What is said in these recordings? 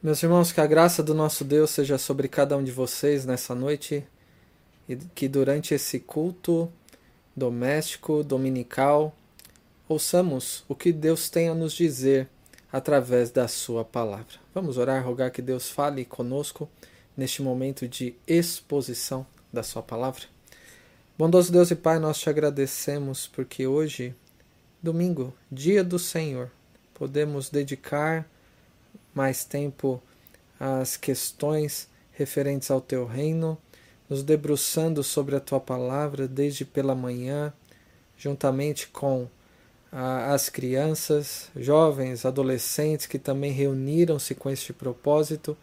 Meus irmãos, que a graça do nosso Deus seja sobre cada um de vocês nessa noite e que durante esse culto doméstico, dominical, ouçamos o que Deus tem a nos dizer através da Sua palavra. Vamos orar, rogar que Deus fale conosco neste momento de exposição da Sua palavra. Bondoso Deus e Pai, nós te agradecemos porque hoje, domingo, dia do Senhor, podemos dedicar mais tempo às questões referentes ao teu reino, nos debruçando sobre a tua palavra desde pela manhã, juntamente com ah, as crianças, jovens, adolescentes que também reuniram-se com este propósito,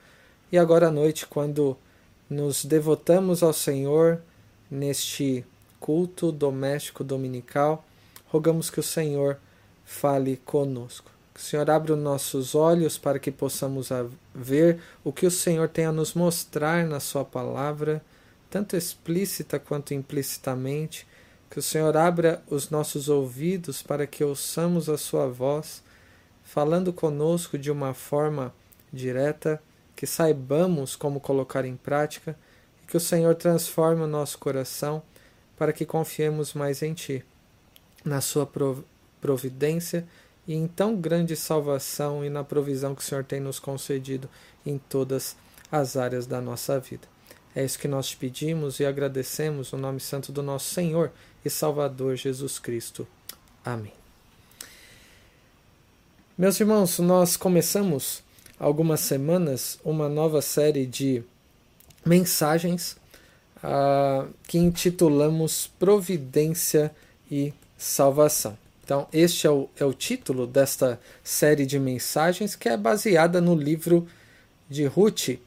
e agora à noite, quando nos devotamos ao Senhor neste culto doméstico dominical, rogamos que o Senhor fale conosco. Que o Senhor abra os nossos olhos para que possamos ver o que o Senhor tem a nos mostrar na Sua palavra, tanto explícita quanto implicitamente. Que o Senhor abra os nossos ouvidos para que ouçamos a Sua voz, falando conosco de uma forma direta, que saibamos como colocar em prática e que o Senhor transforme o nosso coração para que confiemos mais em Ti, na Sua providência e em tão grande salvação e na provisão que o Senhor tem nos concedido em todas as áreas da nossa vida. É isso que nós te pedimos e agradecemos no nome santo do nosso Senhor e Salvador Jesus Cristo. Amém. Meus irmãos, nós começamos algumas semanas uma nova série de mensagens uh, que intitulamos Providência e Salvação. Então, este é o, é o título desta série de mensagens que é baseada no livro de Ruth.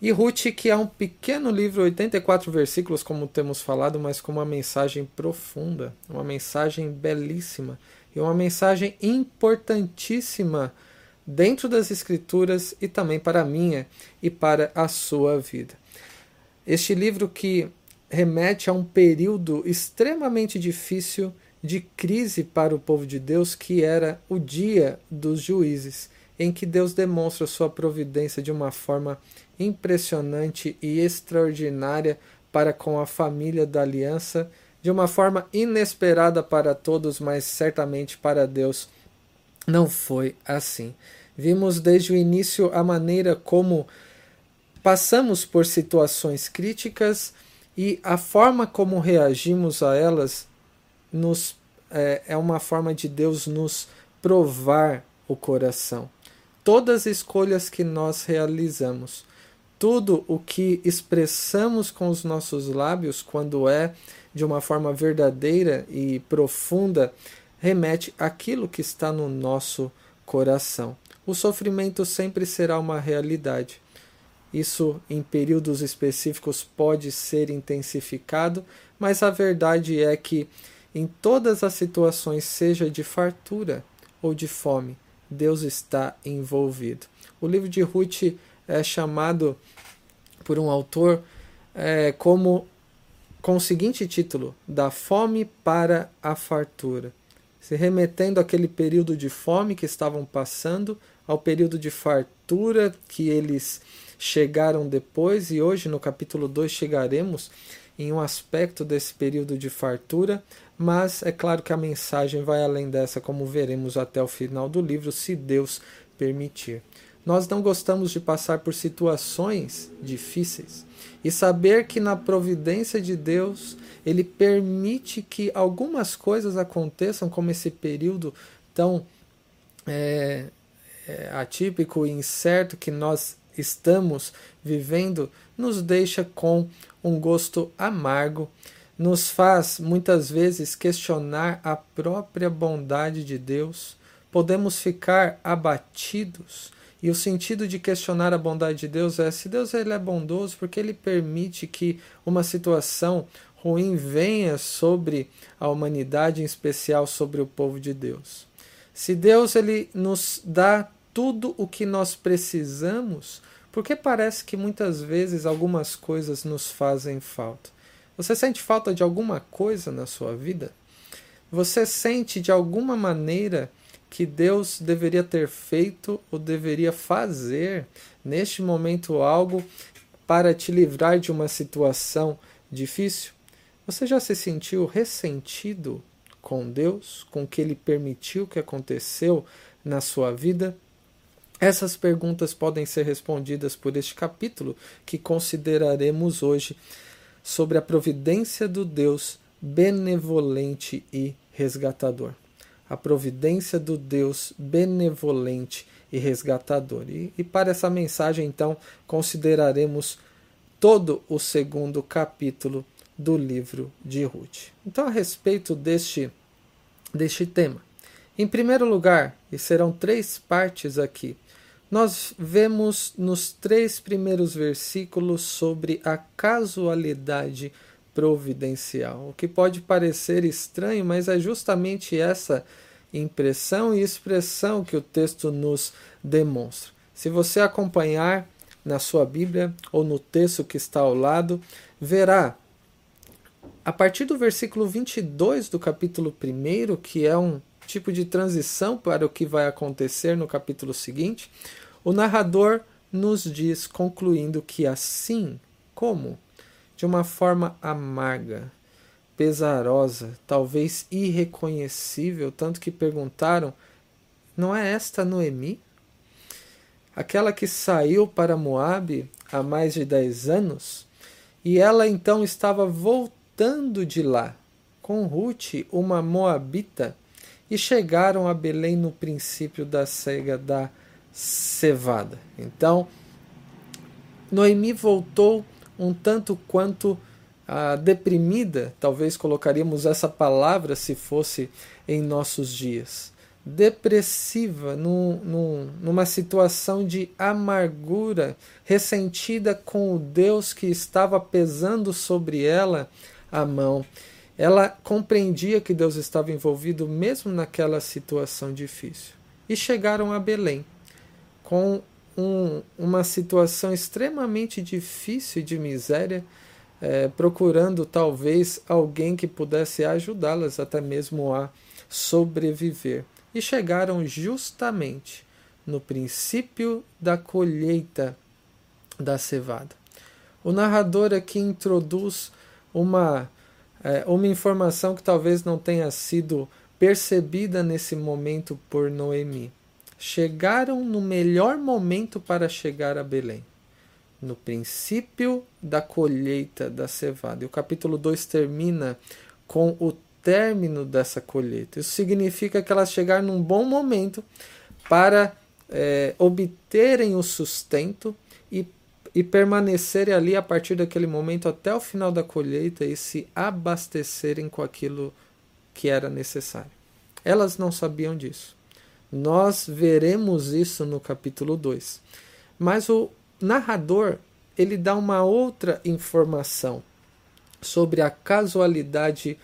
E Ruth, que é um pequeno livro, 84 versículos, como temos falado, mas com uma mensagem profunda, uma mensagem belíssima e uma mensagem importantíssima dentro das Escrituras e também para a minha e para a sua vida. Este livro que remete a um período extremamente difícil de crise para o povo de Deus, que era o dia dos juízes, em que Deus demonstra sua providência de uma forma impressionante e extraordinária para com a família da aliança, de uma forma inesperada para todos, mas certamente para Deus não foi assim. Vimos desde o início a maneira como passamos por situações críticas e a forma como reagimos a elas nos é, é uma forma de Deus nos provar o coração. Todas as escolhas que nós realizamos, tudo o que expressamos com os nossos lábios, quando é de uma forma verdadeira e profunda, remete àquilo que está no nosso coração. O sofrimento sempre será uma realidade. Isso, em períodos específicos, pode ser intensificado, mas a verdade é que em todas as situações, seja de fartura ou de fome, Deus está envolvido. O livro de Ruth é chamado por um autor é, como com o seguinte título: Da fome para a fartura, se remetendo àquele período de fome que estavam passando, ao período de fartura que eles chegaram depois, e hoje no capítulo 2 chegaremos em um aspecto desse período de fartura, mas é claro que a mensagem vai além dessa, como veremos até o final do livro, se Deus permitir. Nós não gostamos de passar por situações difíceis e saber que na providência de Deus ele permite que algumas coisas aconteçam, como esse período tão é, é, atípico e incerto que nós estamos vivendo, nos deixa com um gosto amargo nos faz muitas vezes questionar a própria bondade de Deus, podemos ficar abatidos. E o sentido de questionar a bondade de Deus é: se Deus ele é bondoso, porque ele permite que uma situação ruim venha sobre a humanidade, em especial sobre o povo de Deus. Se Deus ele nos dá tudo o que nós precisamos, porque parece que muitas vezes algumas coisas nos fazem falta. Você sente falta de alguma coisa na sua vida? Você sente de alguma maneira que Deus deveria ter feito ou deveria fazer neste momento algo para te livrar de uma situação difícil? Você já se sentiu ressentido com Deus, com o que ele permitiu que aconteceu na sua vida? Essas perguntas podem ser respondidas por este capítulo que consideraremos hoje sobre a providência do Deus benevolente e resgatador. A providência do Deus benevolente e resgatador. E, e para essa mensagem, então, consideraremos todo o segundo capítulo do livro de Ruth. Então, a respeito deste, deste tema, em primeiro lugar, e serão três partes aqui, nós vemos nos três primeiros versículos sobre a casualidade providencial, o que pode parecer estranho, mas é justamente essa impressão e expressão que o texto nos demonstra. Se você acompanhar na sua Bíblia ou no texto que está ao lado, verá a partir do versículo 22 do capítulo 1, que é um tipo de transição para o que vai acontecer no capítulo seguinte, o narrador nos diz, concluindo que assim como, de uma forma amarga, pesarosa, talvez irreconhecível, tanto que perguntaram: não é esta Noemi? Aquela que saiu para Moabe há mais de dez anos? E ela então estava voltando de lá, com Ruth, uma moabita, e chegaram a Belém no princípio da cega da cevada. Então, Noemi voltou um tanto quanto ah, deprimida, talvez colocaríamos essa palavra se fosse em nossos dias. Depressiva, num, num, numa situação de amargura, ressentida com o Deus que estava pesando sobre ela a mão ela compreendia que Deus estava envolvido mesmo naquela situação difícil. E chegaram a Belém com um, uma situação extremamente difícil de miséria, é, procurando talvez alguém que pudesse ajudá-las até mesmo a sobreviver. E chegaram justamente no princípio da colheita da cevada. O narrador aqui introduz uma é, uma informação que talvez não tenha sido percebida nesse momento por Noemi. Chegaram no melhor momento para chegar a Belém, no princípio da colheita da cevada. E o capítulo 2 termina com o término dessa colheita. Isso significa que elas chegaram num bom momento para é, obterem o sustento e e permanecerem ali a partir daquele momento até o final da colheita e se abastecerem com aquilo que era necessário. Elas não sabiam disso. Nós veremos isso no capítulo 2. Mas o narrador, ele dá uma outra informação sobre a casualidade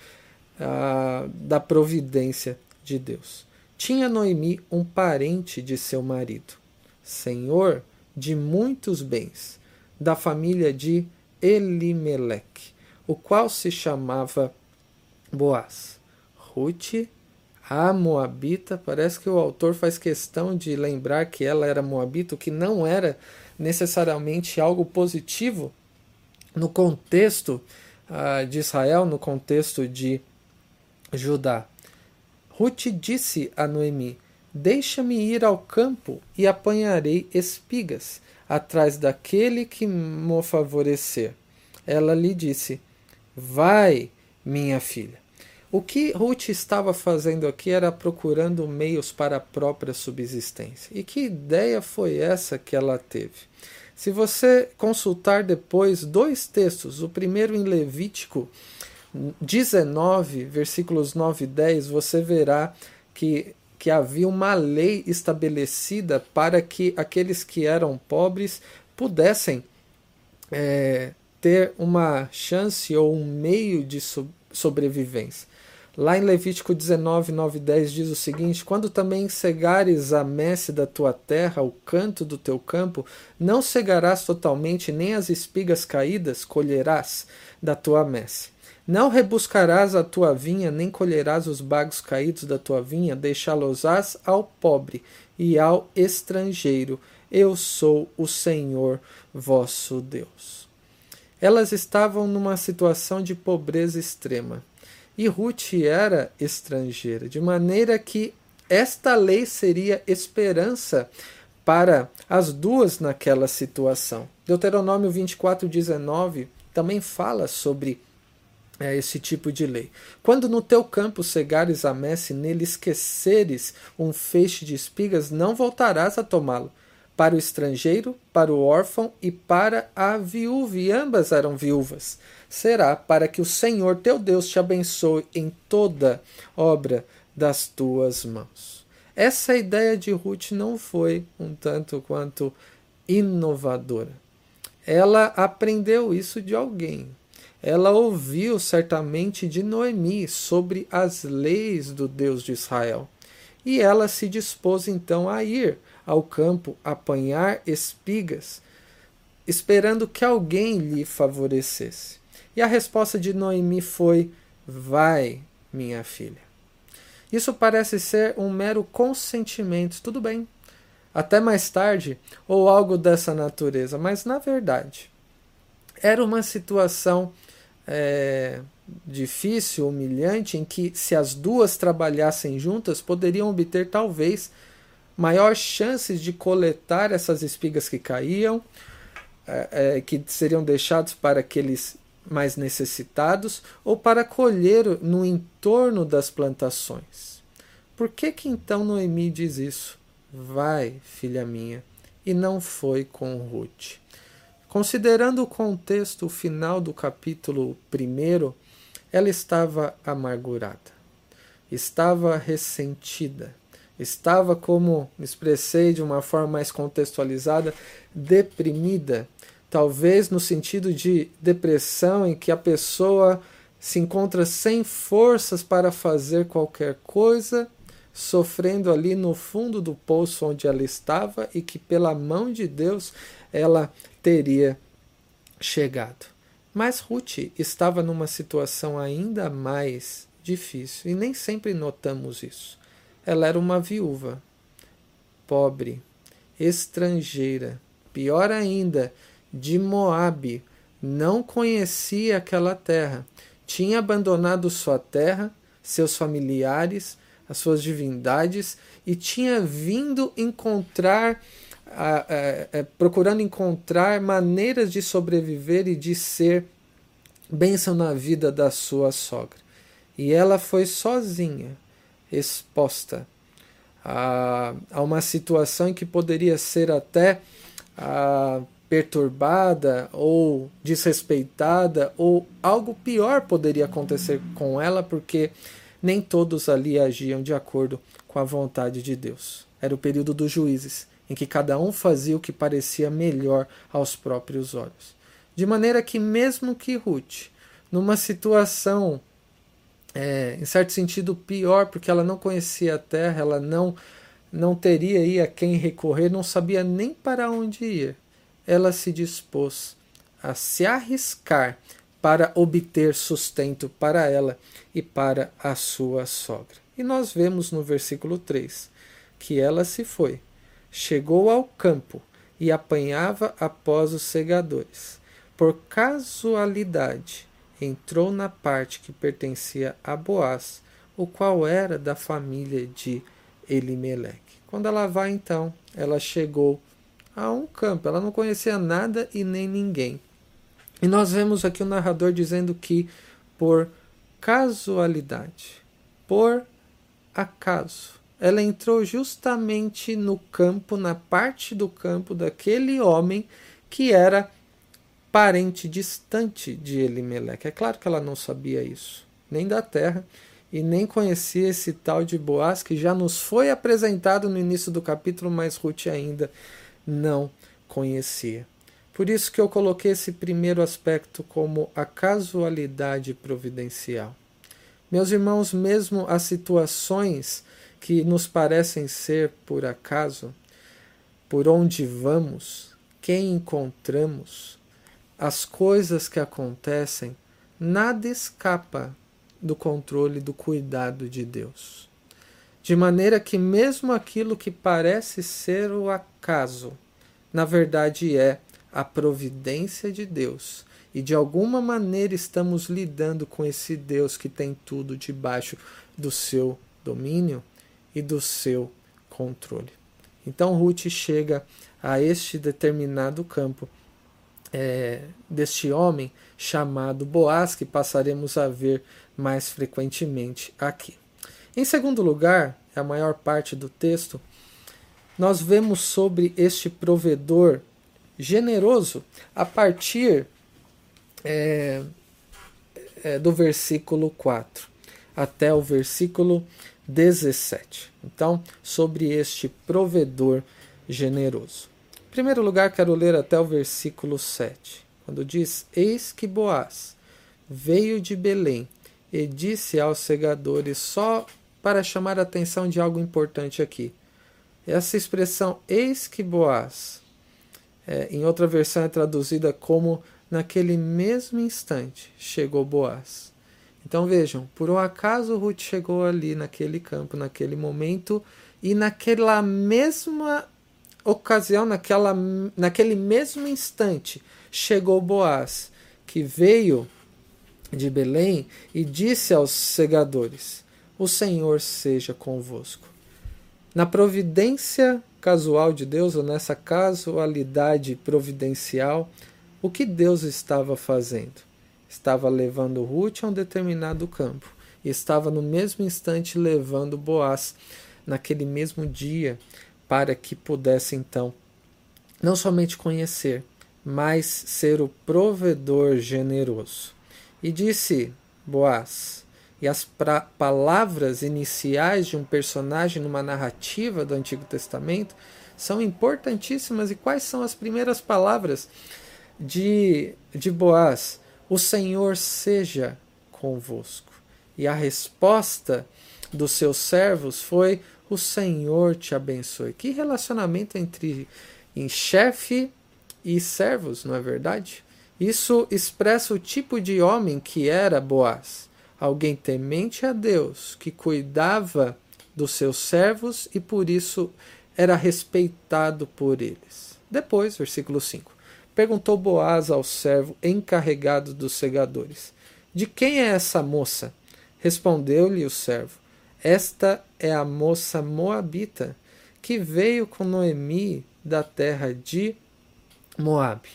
ah, da providência de Deus. Tinha Noemi um parente de seu marido, senhor de muitos bens, da família de Elimelech, o qual se chamava Boaz. Ruth, a Moabita, parece que o autor faz questão de lembrar que ela era Moabita, o que não era necessariamente algo positivo no contexto uh, de Israel, no contexto de Judá. Ruth disse a Noemi: Deixa-me ir ao campo e apanharei espigas atrás daquele que me favorecer. Ela lhe disse: Vai, minha filha. O que Ruth estava fazendo aqui era procurando meios para a própria subsistência. E que ideia foi essa que ela teve? Se você consultar depois dois textos, o primeiro em Levítico 19, versículos 9 e 10, você verá que que havia uma lei estabelecida para que aqueles que eram pobres pudessem é, ter uma chance ou um meio de so sobrevivência. Lá em Levítico 19, 9 10 diz o seguinte: Quando também cegares a messe da tua terra, o canto do teu campo, não cegarás totalmente, nem as espigas caídas colherás da tua messe Não rebuscarás a tua vinha, nem colherás os bagos caídos da tua vinha, deixá-los-ás ao pobre e ao estrangeiro. Eu sou o Senhor vosso Deus. Elas estavam numa situação de pobreza extrema. E Ruth era estrangeira, de maneira que esta lei seria esperança para as duas naquela situação. Deuteronômio 24, 19 também fala sobre é, esse tipo de lei. Quando no teu campo cegares a messe, nele esqueceres um feixe de espigas, não voltarás a tomá-lo. Para o estrangeiro, para o órfão e para a viúva, e ambas eram viúvas. Será para que o Senhor teu Deus te abençoe em toda obra das tuas mãos. Essa ideia de Ruth não foi um tanto quanto inovadora. Ela aprendeu isso de alguém. Ela ouviu certamente de Noemi sobre as leis do Deus de Israel. E ela se dispôs então a ir ao campo apanhar espigas, esperando que alguém lhe favorecesse. E a resposta de Noemi foi: Vai, minha filha. Isso parece ser um mero consentimento, tudo bem, até mais tarde, ou algo dessa natureza, mas na verdade era uma situação é, difícil, humilhante, em que se as duas trabalhassem juntas poderiam obter talvez maior chances de coletar essas espigas que caíam, é, é, que seriam deixados para aqueles mais necessitados ou para colher no entorno das plantações. Por que que então Noemi diz isso? Vai, filha minha, e não foi com Ruth. Considerando o contexto final do capítulo 1, ela estava amargurada, estava ressentida, estava, como expressei de uma forma mais contextualizada, deprimida, talvez no sentido de depressão em que a pessoa se encontra sem forças para fazer qualquer coisa, sofrendo ali no fundo do poço onde ela estava e que pela mão de Deus ela teria chegado. Mas Ruth estava numa situação ainda mais difícil e nem sempre notamos isso. Ela era uma viúva, pobre, estrangeira, pior ainda, de Moabe, não conhecia aquela terra, tinha abandonado sua terra, seus familiares, as suas divindades e tinha vindo encontrar, a, procurando encontrar maneiras de sobreviver e de ser bênção na vida da sua sogra. E ela foi sozinha, exposta a, a uma situação que poderia ser até a, perturbada ou desrespeitada ou algo pior poderia acontecer com ela porque nem todos ali agiam de acordo com a vontade de Deus. Era o período dos juízes, em que cada um fazia o que parecia melhor aos próprios olhos. De maneira que, mesmo que Ruth, numa situação, é, em certo sentido, pior, porque ela não conhecia a terra, ela não, não teria aí a quem recorrer, não sabia nem para onde ir ela se dispôs a se arriscar para obter sustento para ela e para a sua sogra. E nós vemos no versículo 3 que ela se foi, chegou ao campo e apanhava após os segadores. Por casualidade, entrou na parte que pertencia a Boaz, o qual era da família de Elimeleque. Quando ela vai, então, ela chegou a um campo. Ela não conhecia nada e nem ninguém. E nós vemos aqui o narrador dizendo que por casualidade, por acaso, ela entrou justamente no campo, na parte do campo daquele homem que era parente distante de Elimeleque. É claro que ela não sabia isso, nem da terra, e nem conhecia esse tal de Boaz que já nos foi apresentado no início do capítulo, mas Ruth ainda não conhecia. Por isso que eu coloquei esse primeiro aspecto como a casualidade providencial. Meus irmãos, mesmo as situações que nos parecem ser por acaso, por onde vamos, quem encontramos, as coisas que acontecem, nada escapa do controle do cuidado de Deus. De maneira que, mesmo aquilo que parece ser o acaso, na verdade é a providência de Deus. E de alguma maneira estamos lidando com esse Deus que tem tudo debaixo do seu domínio e do seu controle. Então Ruth chega a este determinado campo é, deste homem chamado Boaz, que passaremos a ver mais frequentemente aqui. Em segundo lugar, a maior parte do texto, nós vemos sobre este provedor generoso a partir é, é, do versículo 4 até o versículo 17. Então, sobre este provedor generoso. Em primeiro lugar, quero ler até o versículo 7, quando diz: Eis que Boaz veio de Belém e disse aos segadores, só para chamar a atenção de algo importante aqui. Essa expressão, eis que Boaz, é, em outra versão é traduzida como naquele mesmo instante chegou Boaz. Então vejam, por um acaso Ruth chegou ali naquele campo, naquele momento, e naquela mesma ocasião, naquela, naquele mesmo instante, chegou Boaz, que veio de Belém e disse aos segadores: O Senhor seja convosco. Na providência casual de Deus, ou nessa casualidade providencial, o que Deus estava fazendo? Estava levando Ruth a um determinado campo e estava no mesmo instante levando Boaz naquele mesmo dia para que pudesse então não somente conhecer, mas ser o provedor generoso. E disse Boaz, e as palavras iniciais de um personagem numa narrativa do Antigo Testamento são importantíssimas. E quais são as primeiras palavras de, de Boaz? O Senhor seja convosco. E a resposta dos seus servos foi: O Senhor te abençoe. Que relacionamento entre em chefe e servos, não é verdade? Isso expressa o tipo de homem que era Boaz. Alguém temente a Deus, que cuidava dos seus servos e por isso era respeitado por eles. Depois, versículo 5. Perguntou Boaz ao servo encarregado dos segadores: De quem é essa moça? Respondeu-lhe o servo: Esta é a moça moabita que veio com Noemi da terra de Moabe.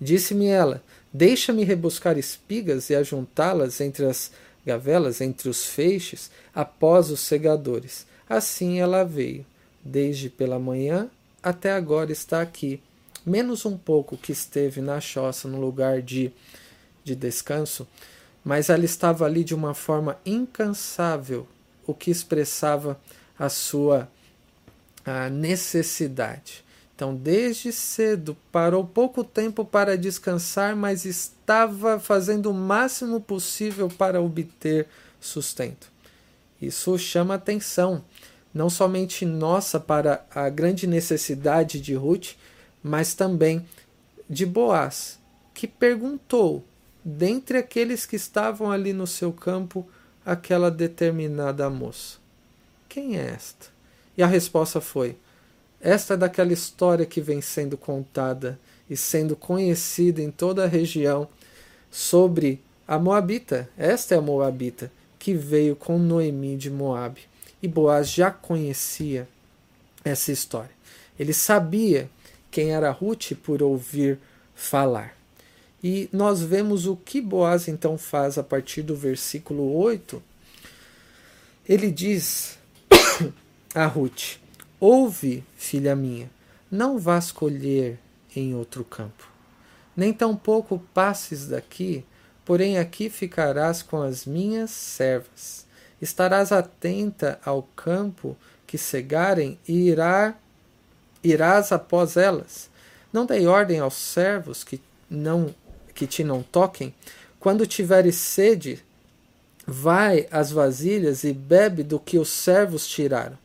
Disse-me ela: Deixa-me rebuscar espigas e ajuntá-las entre as gavelas, entre os feixes, após os segadores. Assim ela veio, desde pela manhã até agora está aqui menos um pouco que esteve na choça no lugar de, de descanso, mas ela estava ali de uma forma incansável, o que expressava a sua a necessidade. Então, desde cedo, parou pouco tempo para descansar, mas estava fazendo o máximo possível para obter sustento. Isso chama atenção, não somente nossa para a grande necessidade de Ruth, mas também de Boaz, que perguntou, dentre aqueles que estavam ali no seu campo, aquela determinada moça: Quem é esta? E a resposta foi: Esta é daquela história que vem sendo contada e sendo conhecida em toda a região sobre a Moabita. Esta é a Moabita que veio com Noemi de Moabe. E Boaz já conhecia essa história. Ele sabia quem era Ruth por ouvir falar. E nós vemos o que Boaz então faz a partir do versículo 8. Ele diz a Ruth: Ouve, filha minha, não vás colher em outro campo, nem tampouco passes daqui, porém aqui ficarás com as minhas servas. Estarás atenta ao campo que cegarem e irá irás após elas. Não dei ordem aos servos que não que te não toquem. Quando tiveres sede, vai às vasilhas e bebe do que os servos tiraram.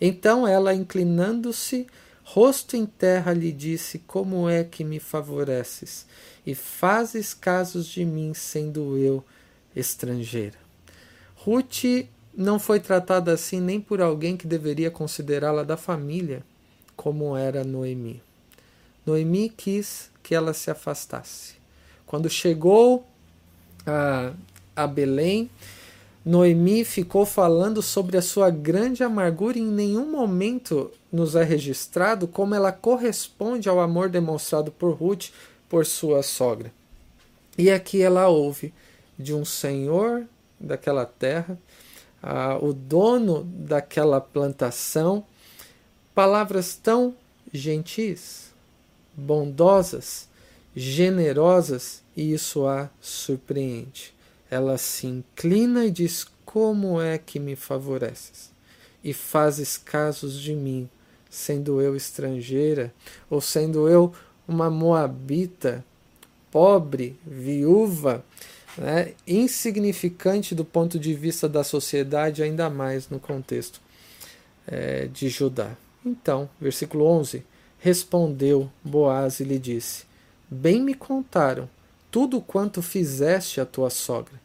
Então ela, inclinando-se, rosto em terra, lhe disse: Como é que me favoreces e fazes casos de mim, sendo eu estrangeira. Ruth não foi tratada assim nem por alguém que deveria considerá-la da família, como era Noemi. Noemi quis que ela se afastasse. Quando chegou a, a Belém, Noemi ficou falando sobre a sua grande amargura e em nenhum momento nos é registrado como ela corresponde ao amor demonstrado por Ruth por sua sogra. E aqui ela ouve de um senhor daquela terra, o dono daquela plantação, palavras tão gentis, bondosas, generosas, e isso a surpreende. Ela se inclina e diz: Como é que me favoreces? E fazes casos de mim, sendo eu estrangeira, ou sendo eu uma moabita, pobre, viúva, né, insignificante do ponto de vista da sociedade, ainda mais no contexto é, de Judá. Então, versículo 11: Respondeu Boaz e lhe disse: Bem me contaram tudo quanto fizeste a tua sogra,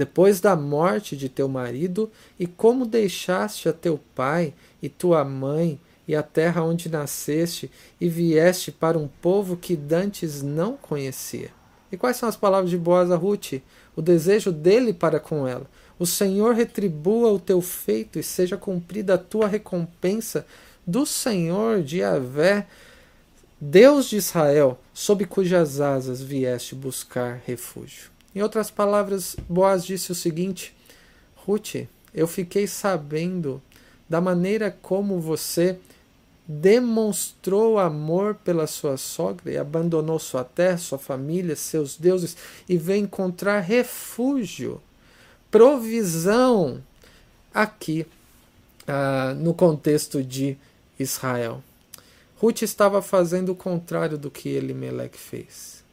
depois da morte de teu marido, e como deixaste a teu pai e tua mãe e a terra onde nasceste, e vieste para um povo que dantes não conhecia. E quais são as palavras de Boaz a Ruth? O desejo dele para com ela. O Senhor retribua o teu feito e seja cumprida a tua recompensa do Senhor de Avé Deus de Israel, sob cujas asas vieste buscar refúgio. Em outras palavras, Boaz disse o seguinte: Ruth, eu fiquei sabendo da maneira como você demonstrou amor pela sua sogra e abandonou sua terra, sua família, seus deuses e veio encontrar refúgio, provisão aqui ah, no contexto de Israel. Ruth estava fazendo o contrário do que Elimelec fez.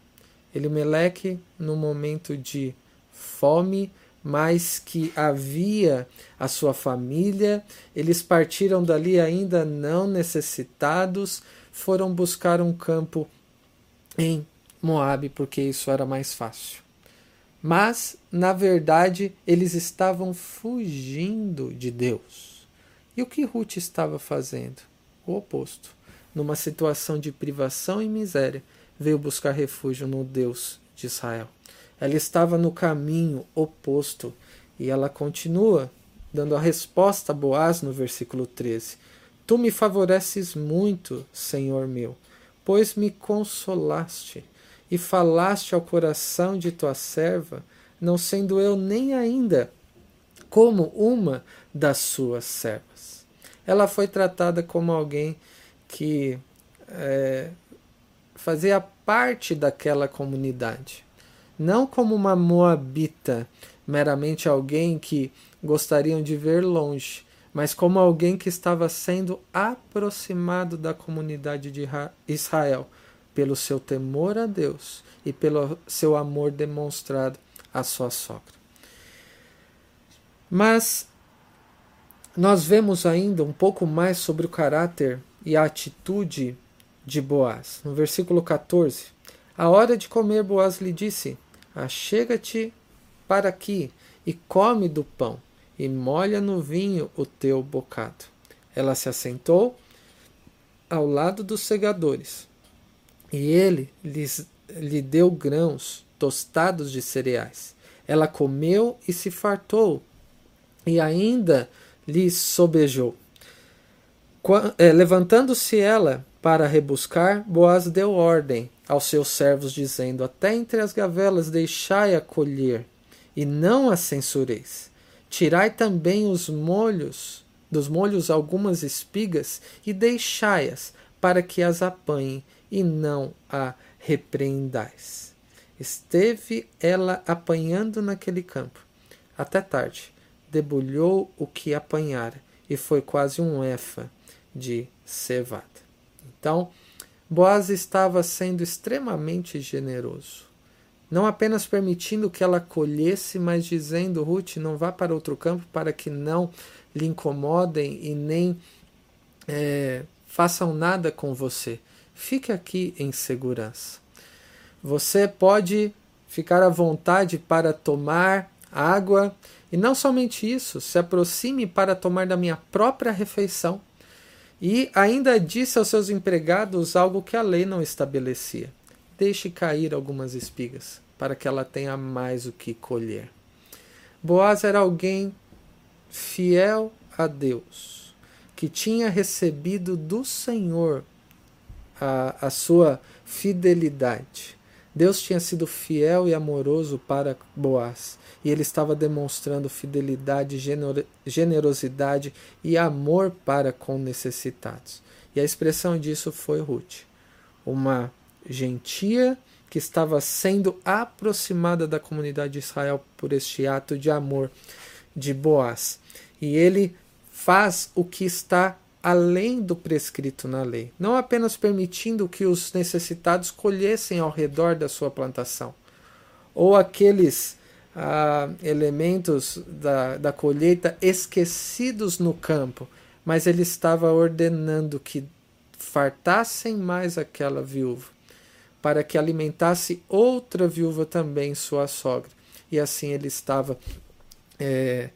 Elimelec, no momento de fome, mas que havia a sua família, eles partiram dali ainda não necessitados, foram buscar um campo em Moabe, porque isso era mais fácil. Mas, na verdade, eles estavam fugindo de Deus. E o que Ruth estava fazendo? O oposto numa situação de privação e miséria, veio buscar refúgio no Deus de Israel. Ela estava no caminho oposto e ela continua dando a resposta a Boaz no versículo 13: Tu me favoreces muito, Senhor meu, pois me consolaste e falaste ao coração de tua serva, não sendo eu nem ainda como uma das suas servas. Ela foi tratada como alguém que é, fazia parte daquela comunidade. Não como uma moabita, meramente alguém que gostariam de ver longe, mas como alguém que estava sendo aproximado da comunidade de Israel pelo seu temor a Deus e pelo seu amor demonstrado à sua sogra. Mas nós vemos ainda um pouco mais sobre o caráter e a atitude de Boaz. No versículo 14: A hora de comer, Boaz lhe disse: Achega-te para aqui e come do pão, e molha no vinho o teu bocado. Ela se assentou ao lado dos segadores, e ele lhes, lhe deu grãos tostados de cereais. Ela comeu e se fartou, e ainda lhe sobejou. É, levantando-se ela para rebuscar, Boaz deu ordem aos seus servos, dizendo: Até entre as gavelas deixai-a colher, e não a censureis. Tirai também os molhos, dos molhos algumas espigas, e deixai-as, para que as apanhem, e não a repreendais. Esteve ela apanhando naquele campo, até tarde, debulhou o que apanhara, e foi quase um efa de cevada. Então, Boaz estava sendo extremamente generoso. Não apenas permitindo que ela colhesse, mas dizendo: Ruth, não vá para outro campo para que não lhe incomodem e nem é, façam nada com você. Fique aqui em segurança. Você pode ficar à vontade para tomar água, e não somente isso, se aproxime para tomar da minha própria refeição. E ainda disse aos seus empregados algo que a lei não estabelecia: deixe cair algumas espigas, para que ela tenha mais o que colher. Boaz era alguém fiel a Deus, que tinha recebido do Senhor a, a sua fidelidade. Deus tinha sido fiel e amoroso para Boaz, e ele estava demonstrando fidelidade, generosidade e amor para com necessitados. E a expressão disso foi Ruth, uma gentia que estava sendo aproximada da comunidade de Israel por este ato de amor de Boaz. E ele faz o que está além do prescrito na lei, não apenas permitindo que os necessitados colhessem ao redor da sua plantação, ou aqueles ah, elementos da, da colheita esquecidos no campo, mas ele estava ordenando que fartassem mais aquela viúva, para que alimentasse outra viúva também, sua sogra. E assim ele estava é,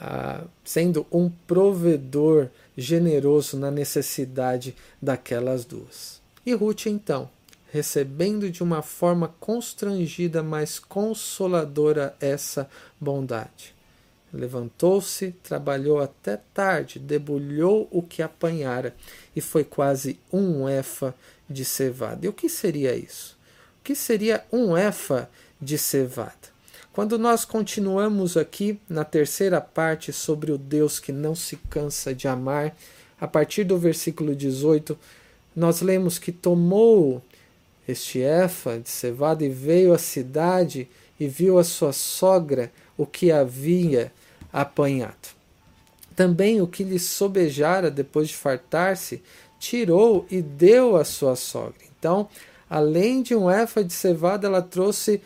ah, sendo um provedor generoso na necessidade daquelas duas. E Ruth, então, recebendo de uma forma constrangida, mas consoladora essa bondade. Levantou-se, trabalhou até tarde, debulhou o que apanhara, e foi quase um efa de cevada. E o que seria isso? O que seria um efa de cevada? Quando nós continuamos aqui na terceira parte sobre o Deus que não se cansa de amar, a partir do versículo 18, nós lemos que tomou este Efa de cevada e veio à cidade e viu a sua sogra o que havia apanhado. Também o que lhe sobejara depois de fartar-se, tirou e deu à sua sogra. Então, além de um Efa de cevada, ela trouxe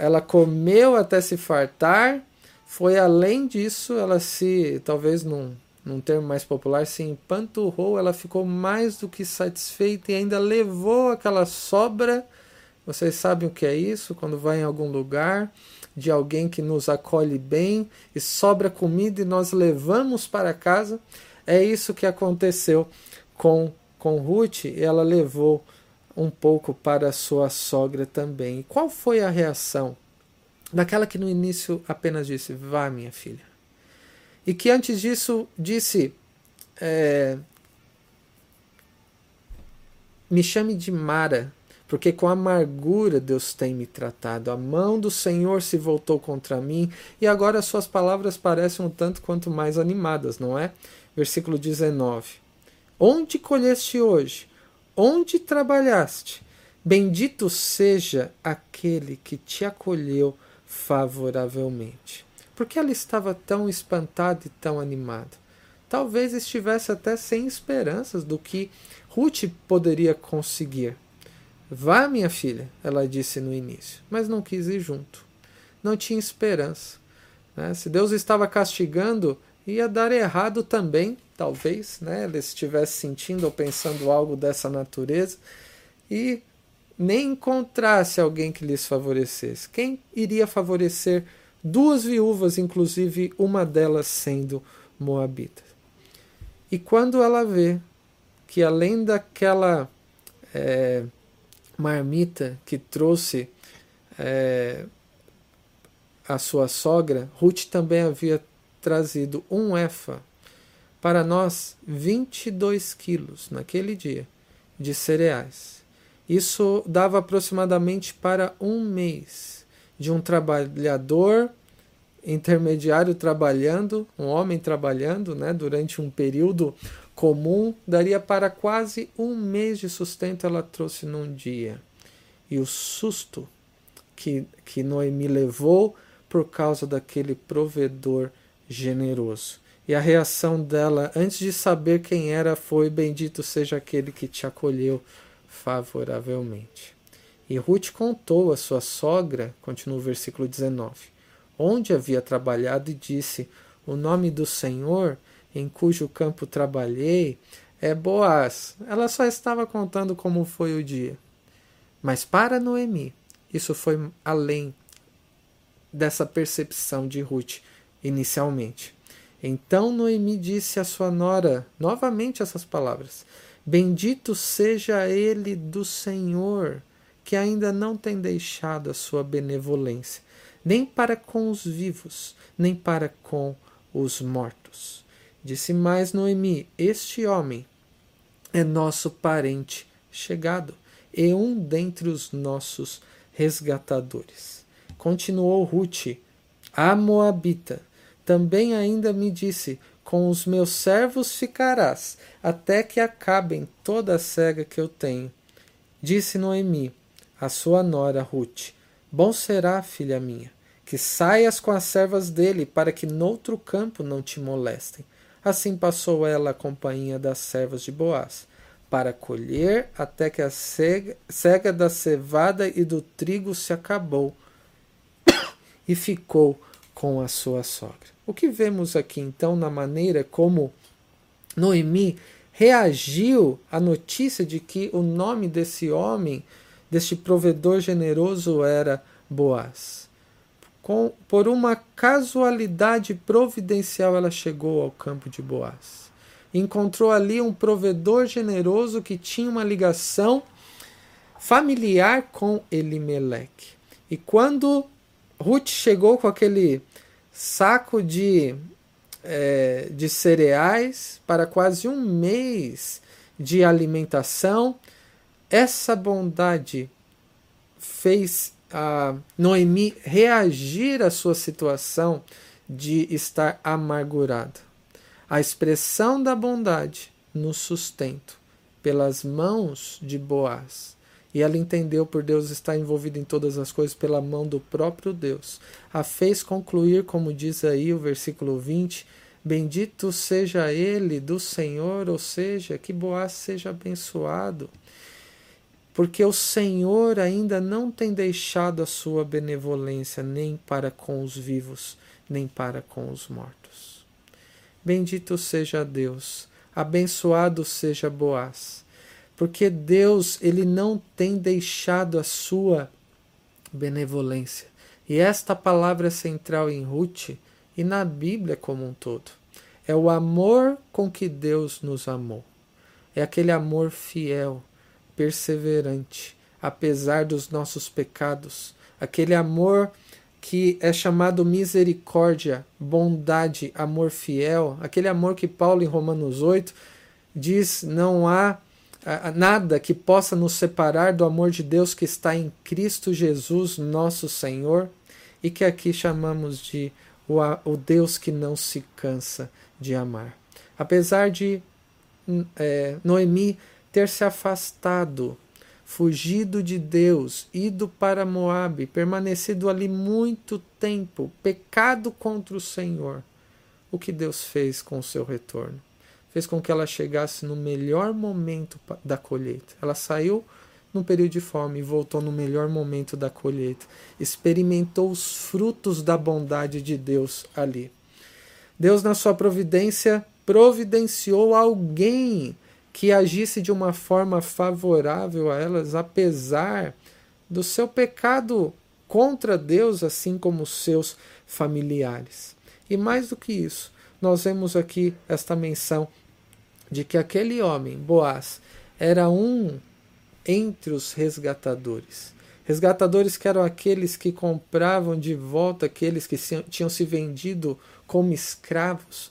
ela comeu até se fartar, foi além disso, ela se, talvez num, num termo mais popular, se empanturrou, ela ficou mais do que satisfeita e ainda levou aquela sobra. Vocês sabem o que é isso? Quando vai em algum lugar de alguém que nos acolhe bem e sobra comida e nós levamos para casa. É isso que aconteceu com, com Ruth, ela levou um pouco para sua sogra também. Qual foi a reação daquela que no início apenas disse: Vá, minha filha? E que antes disso disse: é, Me chame de Mara, porque com amargura Deus tem me tratado. A mão do Senhor se voltou contra mim, e agora suas palavras parecem um tanto quanto mais animadas, não é? Versículo 19: Onde colheste hoje? Onde trabalhaste. Bendito seja aquele que te acolheu favoravelmente. Porque ela estava tão espantada e tão animada. Talvez estivesse até sem esperanças do que Ruth poderia conseguir. Vá, minha filha, ela disse no início, mas não quis ir junto. Não tinha esperança. Né? Se Deus estava castigando, ia dar errado também talvez, né, ele estivesse sentindo ou pensando algo dessa natureza e nem encontrasse alguém que lhes favorecesse. Quem iria favorecer duas viúvas, inclusive uma delas sendo moabita? E quando ela vê que além daquela é, marmita que trouxe é, a sua sogra, Ruth também havia trazido um efa para nós 22 quilos naquele dia de cereais. Isso dava aproximadamente para um mês de um trabalhador intermediário trabalhando, um homem trabalhando, né, durante um período comum, daria para quase um mês de sustento ela trouxe num dia. E o susto que, que Noemi levou por causa daquele provedor generoso. E a reação dela, antes de saber quem era, foi: Bendito seja aquele que te acolheu favoravelmente. E Ruth contou a sua sogra, continua o versículo 19, onde havia trabalhado e disse: O nome do Senhor, em cujo campo trabalhei, é Boaz. Ela só estava contando como foi o dia. Mas para Noemi, isso foi além dessa percepção de Ruth inicialmente. Então Noemi disse à sua nora novamente essas palavras: Bendito seja ele do Senhor, que ainda não tem deixado a sua benevolência, nem para com os vivos, nem para com os mortos. Disse mais Noemi: Este homem é nosso parente chegado e um dentre os nossos resgatadores. Continuou Ruth, a Moabita também ainda me disse: Com os meus servos ficarás, até que acabem toda a cega que eu tenho. Disse Noemi, a sua nora Ruth: Bom será, filha minha, que saias com as servas dele, para que noutro campo não te molestem. Assim passou ela a companhia das servas de Boaz, para colher até que a cega, cega da cevada e do trigo se acabou, e ficou com a sua sogra. O que vemos aqui então na maneira como Noemi reagiu à notícia de que o nome desse homem, deste provedor generoso, era Boaz. Com, por uma casualidade providencial, ela chegou ao campo de Boaz. Encontrou ali um provedor generoso que tinha uma ligação familiar com Elimeleque. E quando Ruth chegou com aquele saco de, é, de cereais para quase um mês de alimentação. Essa bondade fez a Noemi reagir à sua situação de estar amargurada. A expressão da bondade no sustento pelas mãos de Boaz e ela entendeu por Deus estar envolvido em todas as coisas pela mão do próprio Deus. A fez concluir, como diz aí o versículo 20: Bendito seja ele do Senhor, ou seja, que Boaz seja abençoado. Porque o Senhor ainda não tem deixado a sua benevolência nem para com os vivos, nem para com os mortos. Bendito seja Deus, abençoado seja Boaz porque Deus ele não tem deixado a sua benevolência. E esta palavra é central em Ruth e na Bíblia como um todo. É o amor com que Deus nos amou. É aquele amor fiel, perseverante, apesar dos nossos pecados. Aquele amor que é chamado misericórdia, bondade, amor fiel. Aquele amor que Paulo em Romanos 8 diz: não há nada que possa nos separar do amor de Deus que está em Cristo Jesus, nosso Senhor, e que aqui chamamos de o, Deus que não se cansa de amar. Apesar de hum, é, Noemi ter se afastado, fugido de Deus, ido para Moabe, permanecido ali muito tempo, pecado contra o Senhor, o que Deus fez com o seu retorno? Fez com que ela chegasse no melhor momento da colheita. Ela saiu num período de fome e voltou no melhor momento da colheita. Experimentou os frutos da bondade de Deus ali. Deus, na sua providência, providenciou alguém que agisse de uma forma favorável a elas, apesar do seu pecado contra Deus, assim como os seus familiares. E mais do que isso, nós vemos aqui esta menção de que aquele homem, Boaz, era um entre os resgatadores. Resgatadores que eram aqueles que compravam de volta aqueles que tinham se vendido como escravos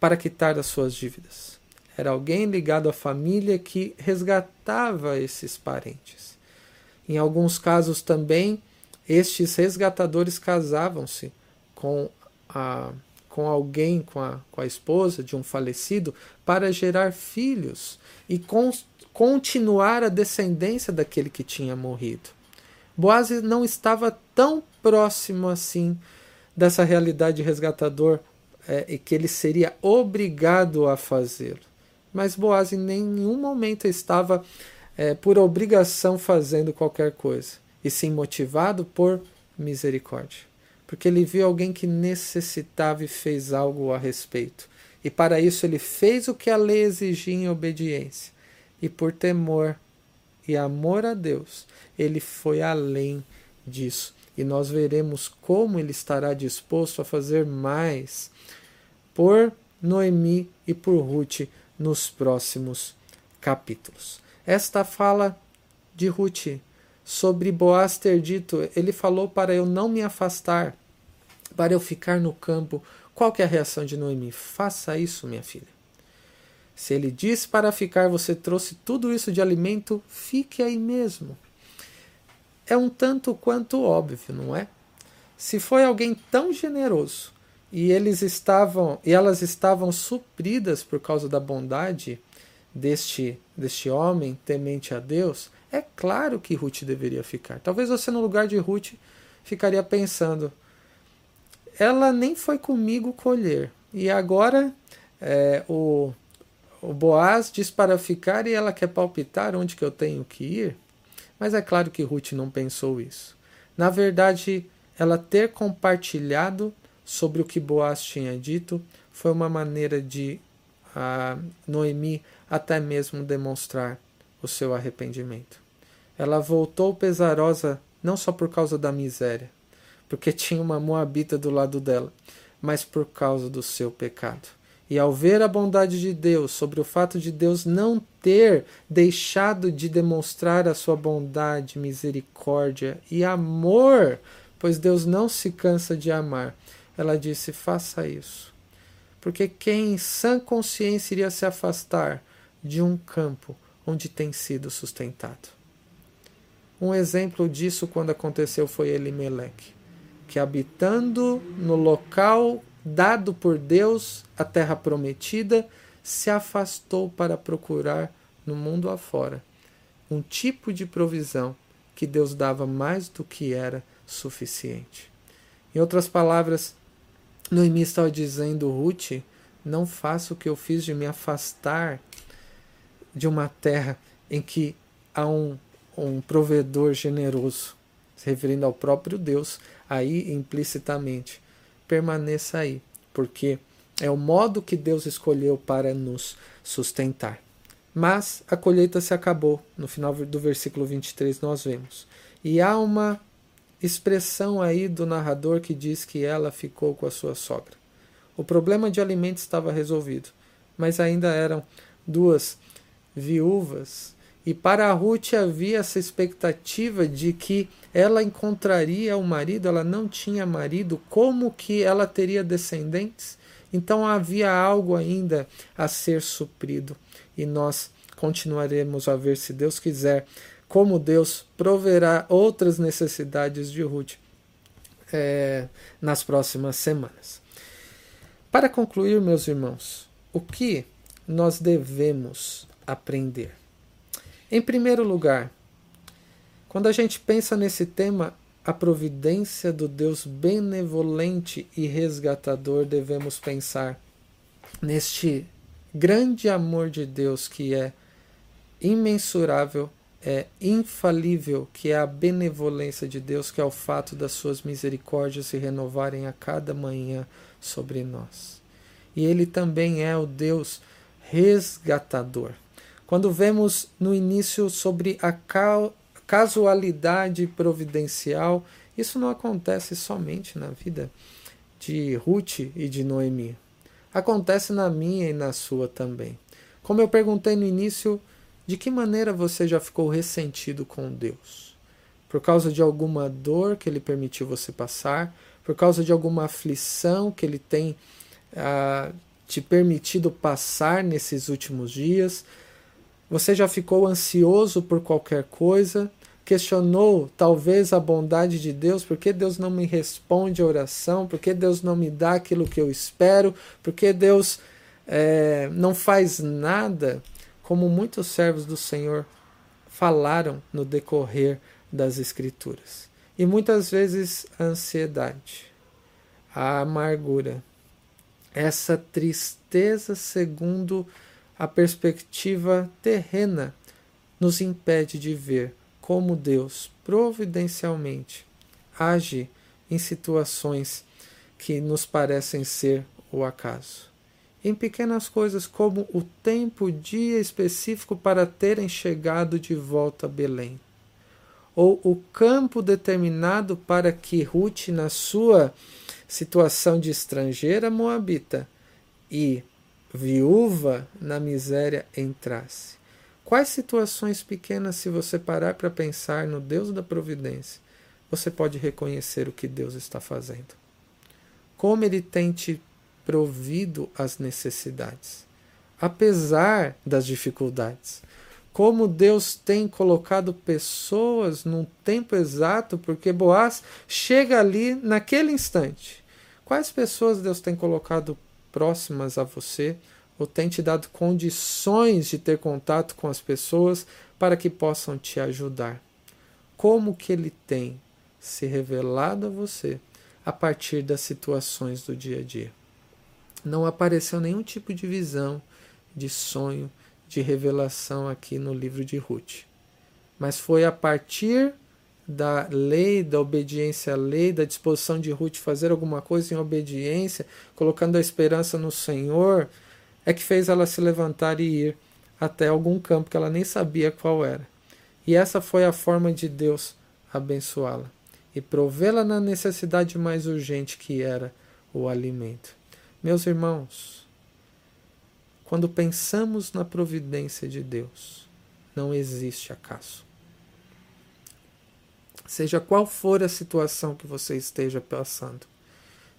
para quitar as suas dívidas. Era alguém ligado à família que resgatava esses parentes. Em alguns casos também, estes resgatadores casavam-se com a com alguém, com a, com a esposa de um falecido, para gerar filhos e con continuar a descendência daquele que tinha morrido. Boaz não estava tão próximo assim dessa realidade de resgatador é, e que ele seria obrigado a fazê-lo. Mas Boaz em nenhum momento estava é, por obrigação fazendo qualquer coisa, e sim motivado por misericórdia porque ele viu alguém que necessitava e fez algo a respeito. E para isso ele fez o que a lei exigia em obediência. E por temor e amor a Deus, ele foi além disso. e nós veremos como ele estará disposto a fazer mais por Noemi e por Ruth nos próximos capítulos. Esta fala de Ruth sobre Boaz ter dito, ele falou para eu não me afastar, para eu ficar no campo. Qual é a reação de Noemi? Faça isso, minha filha. Se ele diz para ficar, você trouxe tudo isso de alimento, fique aí mesmo é um tanto quanto óbvio, não é? Se foi alguém tão generoso e eles estavam e elas estavam supridas por causa da bondade deste deste homem temente a Deus, é claro que Ruth deveria ficar. Talvez você no lugar de Ruth ficaria pensando: ela nem foi comigo colher e agora é, o o Boaz diz para ficar e ela quer palpitar onde que eu tenho que ir. Mas é claro que Ruth não pensou isso. Na verdade, ela ter compartilhado sobre o que Boaz tinha dito foi uma maneira de a Noemi até mesmo demonstrar o seu arrependimento. Ela voltou pesarosa não só por causa da miséria, porque tinha uma moabita do lado dela, mas por causa do seu pecado. E ao ver a bondade de Deus, sobre o fato de Deus não ter deixado de demonstrar a sua bondade, misericórdia e amor, pois Deus não se cansa de amar, ela disse: faça isso. Porque quem em sã consciência iria se afastar de um campo onde tem sido sustentado? Um exemplo disso, quando aconteceu, foi Elimeleque, que habitando no local dado por Deus a terra prometida, se afastou para procurar no mundo afora um tipo de provisão que Deus dava mais do que era suficiente. Em outras palavras, Noemi estava dizendo, Ruth, não faça o que eu fiz de me afastar de uma terra em que há um, um provedor generoso, se referindo ao próprio Deus, aí implicitamente permaneça aí, porque é o modo que Deus escolheu para nos sustentar. Mas a colheita se acabou. No final do versículo 23 nós vemos. E há uma expressão aí do narrador que diz que ela ficou com a sua sogra. O problema de alimento estava resolvido, mas ainda eram duas viúvas e para Ruth havia essa expectativa de que ela encontraria o marido, ela não tinha marido, como que ela teria descendentes? Então havia algo ainda a ser suprido. E nós continuaremos a ver, se Deus quiser, como Deus proverá outras necessidades de Ruth é, nas próximas semanas. Para concluir, meus irmãos, o que nós devemos aprender? Em primeiro lugar, quando a gente pensa nesse tema, a providência do Deus benevolente e resgatador, devemos pensar neste grande amor de Deus que é imensurável, é infalível, que é a benevolência de Deus, que é o fato das suas misericórdias se renovarem a cada manhã sobre nós. E ele também é o Deus resgatador. Quando vemos no início sobre a casualidade providencial, isso não acontece somente na vida de Ruth e de Noemi. Acontece na minha e na sua também. Como eu perguntei no início, de que maneira você já ficou ressentido com Deus? Por causa de alguma dor que Ele permitiu você passar? Por causa de alguma aflição que Ele tem ah, te permitido passar nesses últimos dias? Você já ficou ansioso por qualquer coisa? Questionou talvez a bondade de Deus? Por que Deus não me responde a oração? Por que Deus não me dá aquilo que eu espero? Por que Deus é, não faz nada? Como muitos servos do Senhor falaram no decorrer das Escrituras. E muitas vezes a ansiedade, a amargura, essa tristeza segundo a perspectiva terrena nos impede de ver como Deus providencialmente age em situações que nos parecem ser o acaso. Em pequenas coisas como o tempo, dia específico para terem chegado de volta a Belém, ou o campo determinado para que Ruth, na sua situação de estrangeira moabita e viúva na miséria, entrasse. Quais situações pequenas, se você parar para pensar no Deus da providência, você pode reconhecer o que Deus está fazendo? Como Ele tem te provido as necessidades, apesar das dificuldades como Deus tem colocado pessoas num tempo exato, porque Boaz chega ali naquele instante. Quais pessoas Deus tem colocado próximas a você ou tem te dado condições de ter contato com as pessoas para que possam te ajudar? Como que ele tem se revelado a você a partir das situações do dia a dia? Não apareceu nenhum tipo de visão, de sonho, de revelação aqui no livro de Ruth. Mas foi a partir da lei, da obediência à lei, da disposição de Ruth fazer alguma coisa em obediência, colocando a esperança no Senhor, é que fez ela se levantar e ir até algum campo que ela nem sabia qual era. E essa foi a forma de Deus abençoá-la e provê-la na necessidade mais urgente que era o alimento. Meus irmãos, quando pensamos na providência de Deus, não existe acaso. Seja qual for a situação que você esteja passando,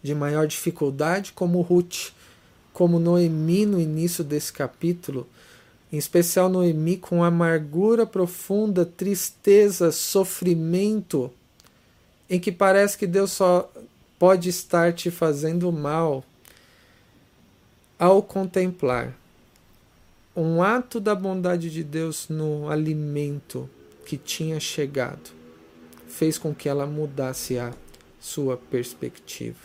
de maior dificuldade, como Ruth, como Noemi no início desse capítulo, em especial Noemi com amargura profunda, tristeza, sofrimento, em que parece que Deus só pode estar te fazendo mal, ao contemplar um ato da bondade de Deus no alimento que tinha chegado fez com que ela mudasse a sua perspectiva.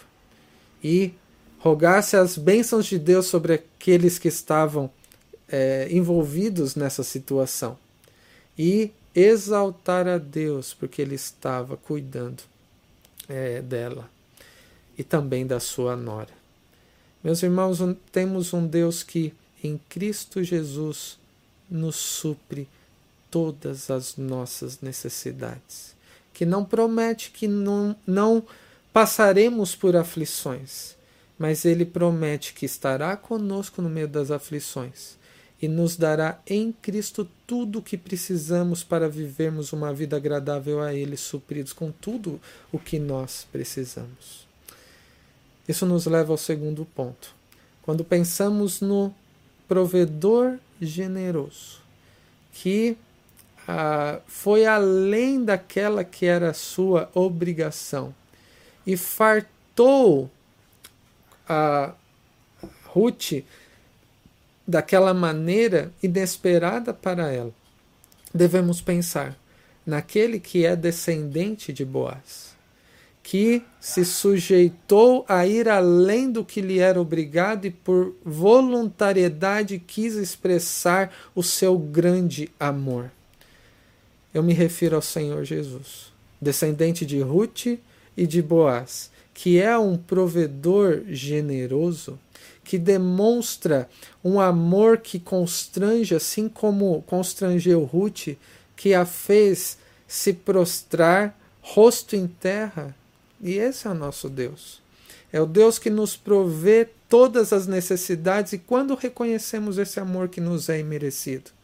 E rogasse as bênçãos de Deus sobre aqueles que estavam é, envolvidos nessa situação. E exaltar a Deus porque Ele estava cuidando é, dela e também da sua nora. Meus irmãos, temos um Deus que em Cristo Jesus nos supre todas as nossas necessidades, que não promete que não, não passaremos por aflições, mas ele promete que estará conosco no meio das aflições e nos dará em Cristo tudo o que precisamos para vivermos uma vida agradável a Ele, supridos com tudo o que nós precisamos. Isso nos leva ao segundo ponto. Quando pensamos no provedor generoso, que ah, foi além daquela que era sua obrigação e fartou a Ruth daquela maneira inesperada para ela. Devemos pensar naquele que é descendente de Boaz que se sujeitou a ir além do que lhe era obrigado e por voluntariedade quis expressar o seu grande amor. Eu me refiro ao Senhor Jesus, descendente de Ruth e de Boaz, que é um provedor generoso, que demonstra um amor que constrange, assim como constrangeu Ruth, que a fez se prostrar rosto em terra e esse é o nosso Deus. É o Deus que nos provê todas as necessidades e quando reconhecemos esse amor que nos é imerecido.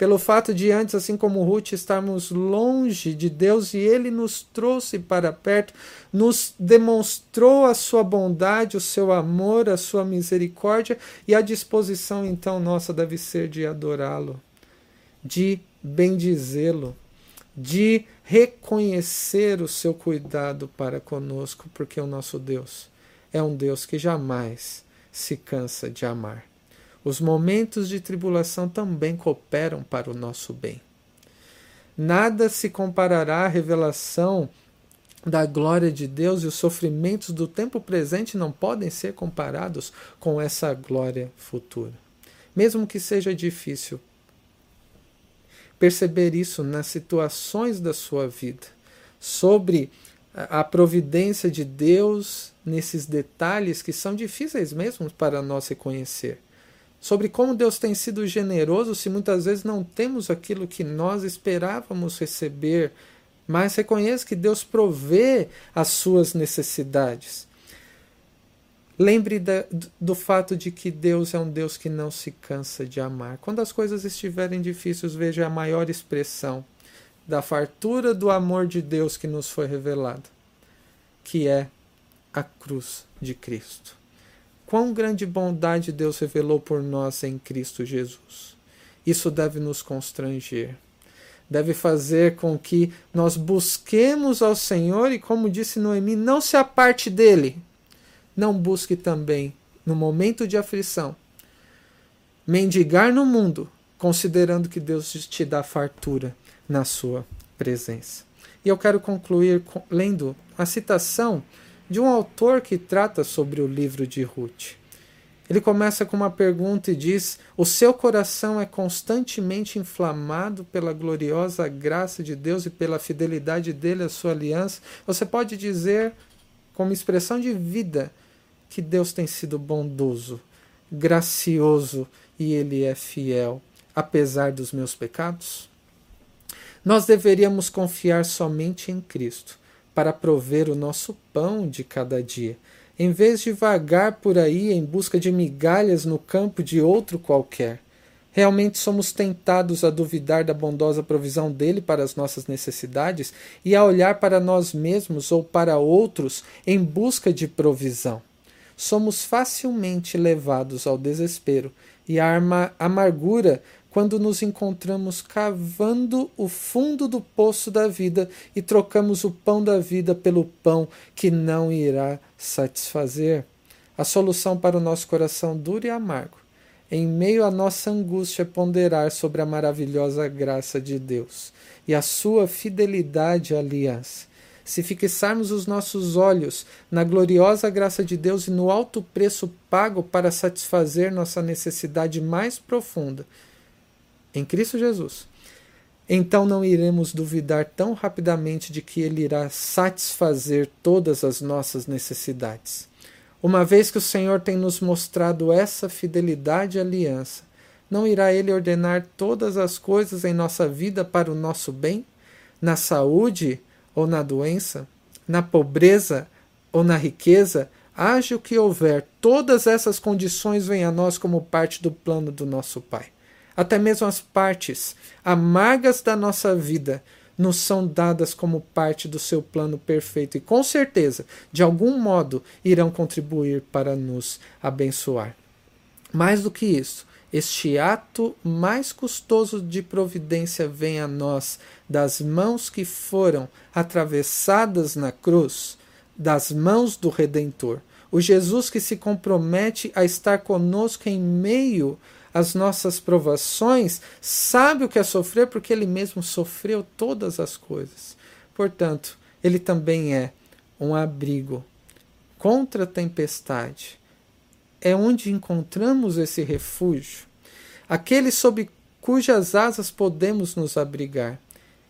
Pelo fato de antes, assim como Ruth, estarmos longe de Deus e ele nos trouxe para perto, nos demonstrou a sua bondade, o seu amor, a sua misericórdia e a disposição então nossa deve ser de adorá-lo, de bendizê-lo, de reconhecer o seu cuidado para conosco, porque o nosso Deus é um Deus que jamais se cansa de amar. Os momentos de tribulação também cooperam para o nosso bem. Nada se comparará à revelação da glória de Deus e os sofrimentos do tempo presente não podem ser comparados com essa glória futura. Mesmo que seja difícil, perceber isso nas situações da sua vida, sobre a providência de Deus nesses detalhes que são difíceis mesmo para nós reconhecer. Sobre como Deus tem sido generoso se muitas vezes não temos aquilo que nós esperávamos receber mas reconheça que Deus provê as suas necessidades. Lembre da, do fato de que Deus é um Deus que não se cansa de amar. Quando as coisas estiverem difíceis, veja a maior expressão da fartura do amor de Deus que nos foi revelado, que é a cruz de Cristo. Quão grande bondade Deus revelou por nós em Cristo Jesus. Isso deve nos constranger, deve fazer com que nós busquemos ao Senhor e, como disse Noemi, não se aparte dele não busque também, no momento de aflição, mendigar no mundo, considerando que Deus te dá fartura na sua presença. E eu quero concluir lendo a citação de um autor que trata sobre o livro de Ruth. Ele começa com uma pergunta e diz: O seu coração é constantemente inflamado pela gloriosa graça de Deus e pela fidelidade dele à sua aliança. Você pode dizer, como expressão de vida, que Deus tem sido bondoso, gracioso e Ele é fiel, apesar dos meus pecados? Nós deveríamos confiar somente em Cristo para prover o nosso pão de cada dia, em vez de vagar por aí em busca de migalhas no campo de outro qualquer. Realmente somos tentados a duvidar da bondosa provisão dele para as nossas necessidades e a olhar para nós mesmos ou para outros em busca de provisão somos facilmente levados ao desespero e à amargura quando nos encontramos cavando o fundo do poço da vida e trocamos o pão da vida pelo pão que não irá satisfazer. A solução para o nosso coração duro e amargo, em meio à nossa angústia, é ponderar sobre a maravilhosa graça de Deus e a sua fidelidade aliança se fixarmos os nossos olhos na gloriosa graça de Deus e no alto preço pago para satisfazer nossa necessidade mais profunda em Cristo Jesus, então não iremos duvidar tão rapidamente de que Ele irá satisfazer todas as nossas necessidades. Uma vez que o Senhor tem nos mostrado essa fidelidade e aliança, não irá Ele ordenar todas as coisas em nossa vida para o nosso bem? Na saúde, ou na doença, na pobreza ou na riqueza, haja o que houver, todas essas condições vêm a nós como parte do plano do nosso Pai. Até mesmo as partes amargas da nossa vida nos são dadas como parte do seu plano perfeito e com certeza, de algum modo, irão contribuir para nos abençoar. Mais do que isso, este ato mais custoso de providência vem a nós das mãos que foram atravessadas na cruz, das mãos do Redentor. O Jesus que se compromete a estar conosco em meio às nossas provações, sabe o que é sofrer porque ele mesmo sofreu todas as coisas. Portanto, ele também é um abrigo contra a tempestade é onde encontramos esse refúgio, aquele sob cujas asas podemos nos abrigar.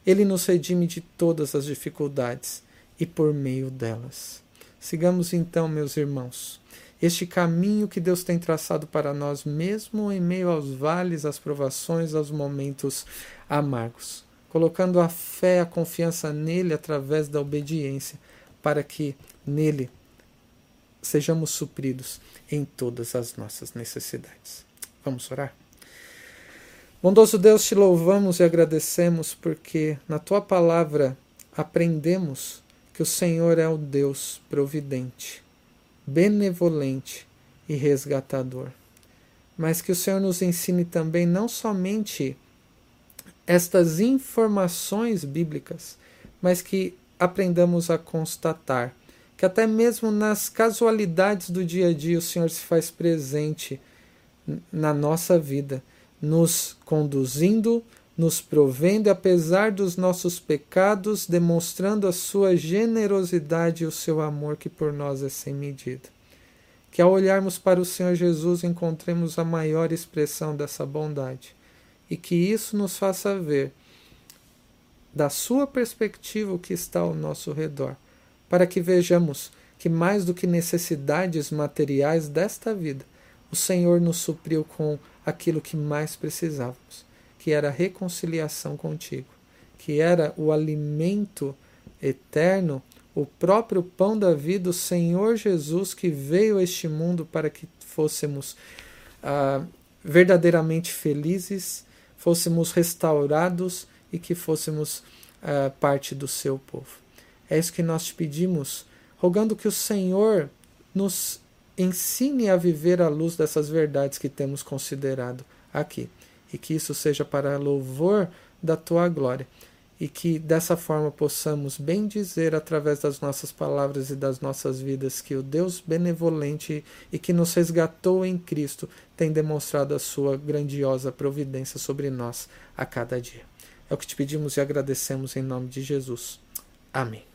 Ele nos redime de todas as dificuldades e por meio delas. Sigamos então, meus irmãos, este caminho que Deus tem traçado para nós, mesmo em meio aos vales, às provações, aos momentos amargos, colocando a fé, a confiança nele através da obediência, para que nele sejamos supridos em todas as nossas necessidades. Vamos orar? Bondoso Deus, te louvamos e agradecemos porque na tua palavra aprendemos que o Senhor é o Deus providente, benevolente e resgatador. Mas que o Senhor nos ensine também não somente estas informações bíblicas, mas que aprendamos a constatar que até mesmo nas casualidades do dia a dia o Senhor se faz presente na nossa vida, nos conduzindo, nos provendo, apesar dos nossos pecados, demonstrando a sua generosidade e o seu amor que por nós é sem medida. Que ao olharmos para o Senhor Jesus encontremos a maior expressão dessa bondade e que isso nos faça ver da sua perspectiva o que está ao nosso redor para que vejamos que, mais do que necessidades materiais desta vida, o Senhor nos supriu com aquilo que mais precisávamos, que era a reconciliação contigo. que era o alimento eterno, o próprio pão da vida, o Senhor Jesus, que veio a este mundo para que fôssemos ah, verdadeiramente felizes, fôssemos restaurados e que fôssemos ah, parte do seu povo. É isso que nós te pedimos, rogando que o Senhor nos ensine a viver à luz dessas verdades que temos considerado aqui, e que isso seja para louvor da tua glória e que dessa forma possamos bem dizer através das nossas palavras e das nossas vidas que o Deus benevolente e que nos resgatou em Cristo tem demonstrado a sua grandiosa providência sobre nós a cada dia. É o que te pedimos e agradecemos em nome de Jesus. Amém.